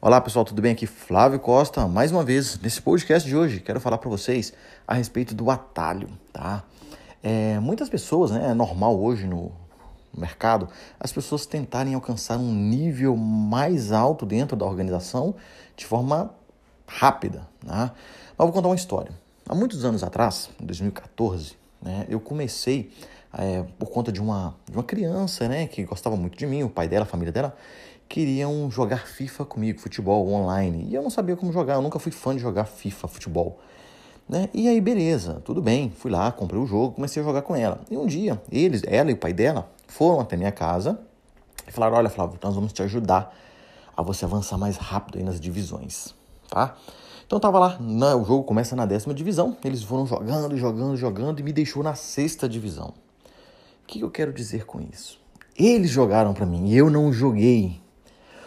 Olá pessoal, tudo bem? Aqui Flávio Costa, mais uma vez nesse podcast de hoje quero falar para vocês a respeito do atalho, tá? É, muitas pessoas, né, é normal hoje no mercado, as pessoas tentarem alcançar um nível mais alto dentro da organização de forma rápida, né? Mas vou contar uma história. Há muitos anos atrás, em 2014, né, eu comecei é, por conta de uma, de uma criança, né, que gostava muito de mim, o pai dela, a família dela, queriam jogar FIFA comigo, futebol online. E eu não sabia como jogar, eu nunca fui fã de jogar FIFA, futebol. Né? E aí, beleza, tudo bem. Fui lá, comprei o jogo, comecei a jogar com ela. E um dia, eles, ela e o pai dela, foram até minha casa e falaram: Olha, Flávio, nós vamos te ajudar a você avançar mais rápido aí nas divisões, tá? Então tava lá, na, o jogo começa na décima divisão, eles foram jogando, jogando, jogando e me deixou na sexta divisão. O que eu quero dizer com isso? Eles jogaram para mim, eu não joguei.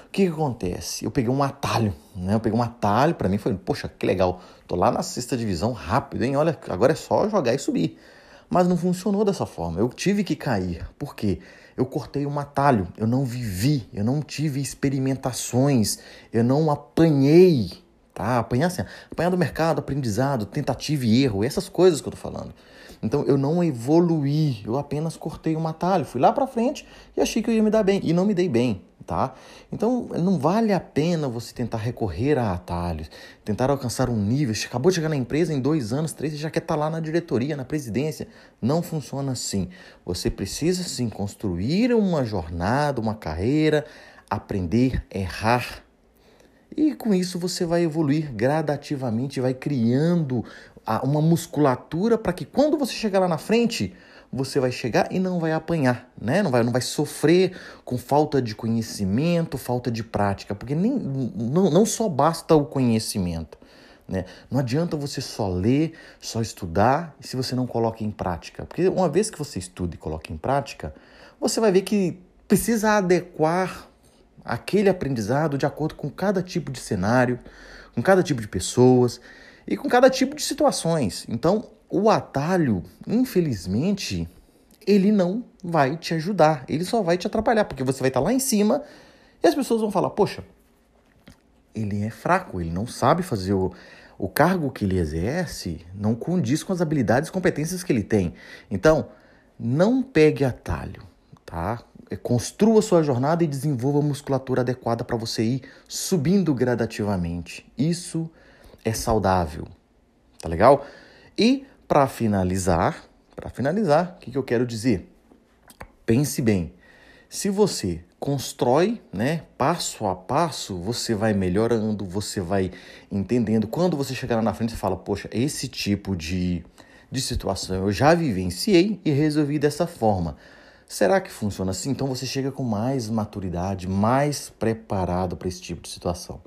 O que, que, acontece? Eu peguei um atalho, né? Eu peguei um atalho, para mim foi, poxa, que legal. Tô lá na sexta divisão, rápido, hein? Olha, agora é só jogar e subir. Mas não funcionou dessa forma. Eu tive que cair. Por quê? Eu cortei um atalho, eu não vivi, eu não tive experimentações, eu não apanhei, tá? Apanhar assim, apanhar do mercado, aprendizado, tentativa e erro, essas coisas que eu tô falando. Então eu não evoluí, eu apenas cortei um atalho, fui lá para frente e achei que eu ia me dar bem e não me dei bem tá? Então não vale a pena você tentar recorrer a atalhos, tentar alcançar um nível. Você acabou de chegar na empresa em dois anos, três, você já quer estar tá lá na diretoria, na presidência. Não funciona assim. Você precisa sim construir uma jornada, uma carreira, aprender, errar. E com isso você vai evoluir gradativamente, vai criando uma musculatura para que quando você chegar lá na frente, você vai chegar e não vai apanhar, né? Não vai, não vai sofrer com falta de conhecimento, falta de prática, porque nem, não, não só basta o conhecimento. Né? Não adianta você só ler, só estudar, se você não coloca em prática. Porque uma vez que você estuda e coloca em prática, você vai ver que precisa adequar aquele aprendizado de acordo com cada tipo de cenário, com cada tipo de pessoas e com cada tipo de situações. Então, o atalho, infelizmente, ele não vai te ajudar, ele só vai te atrapalhar, porque você vai estar lá em cima e as pessoas vão falar: Poxa, ele é fraco, ele não sabe fazer o, o cargo que ele exerce, não condiz com as habilidades e competências que ele tem. Então, não pegue atalho, tá? É, construa sua jornada e desenvolva a musculatura adequada para você ir subindo gradativamente. Isso é saudável, tá legal? E para finalizar, para finalizar, o que, que eu quero dizer? Pense bem. Se você constrói, né, passo a passo, você vai melhorando, você vai entendendo. Quando você chegar lá na frente, você fala: "Poxa, esse tipo de de situação eu já vivenciei e resolvi dessa forma". Será que funciona assim? Então você chega com mais maturidade, mais preparado para esse tipo de situação.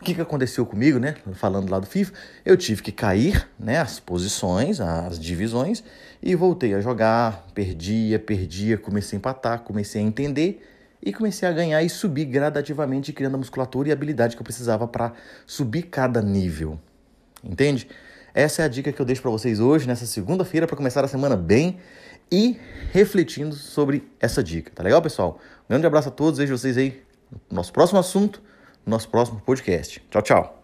O que, que aconteceu comigo, né? Falando lá do FIFA, eu tive que cair, né? As posições, as divisões, e voltei a jogar, perdia, perdia, comecei a empatar, comecei a entender e comecei a ganhar e subir gradativamente, criando a musculatura e a habilidade que eu precisava para subir cada nível. Entende? Essa é a dica que eu deixo para vocês hoje, nessa segunda-feira, para começar a semana bem e refletindo sobre essa dica. Tá legal, pessoal? Um grande abraço a todos, vejo vocês aí no nosso próximo assunto nosso próximo podcast. Tchau, tchau.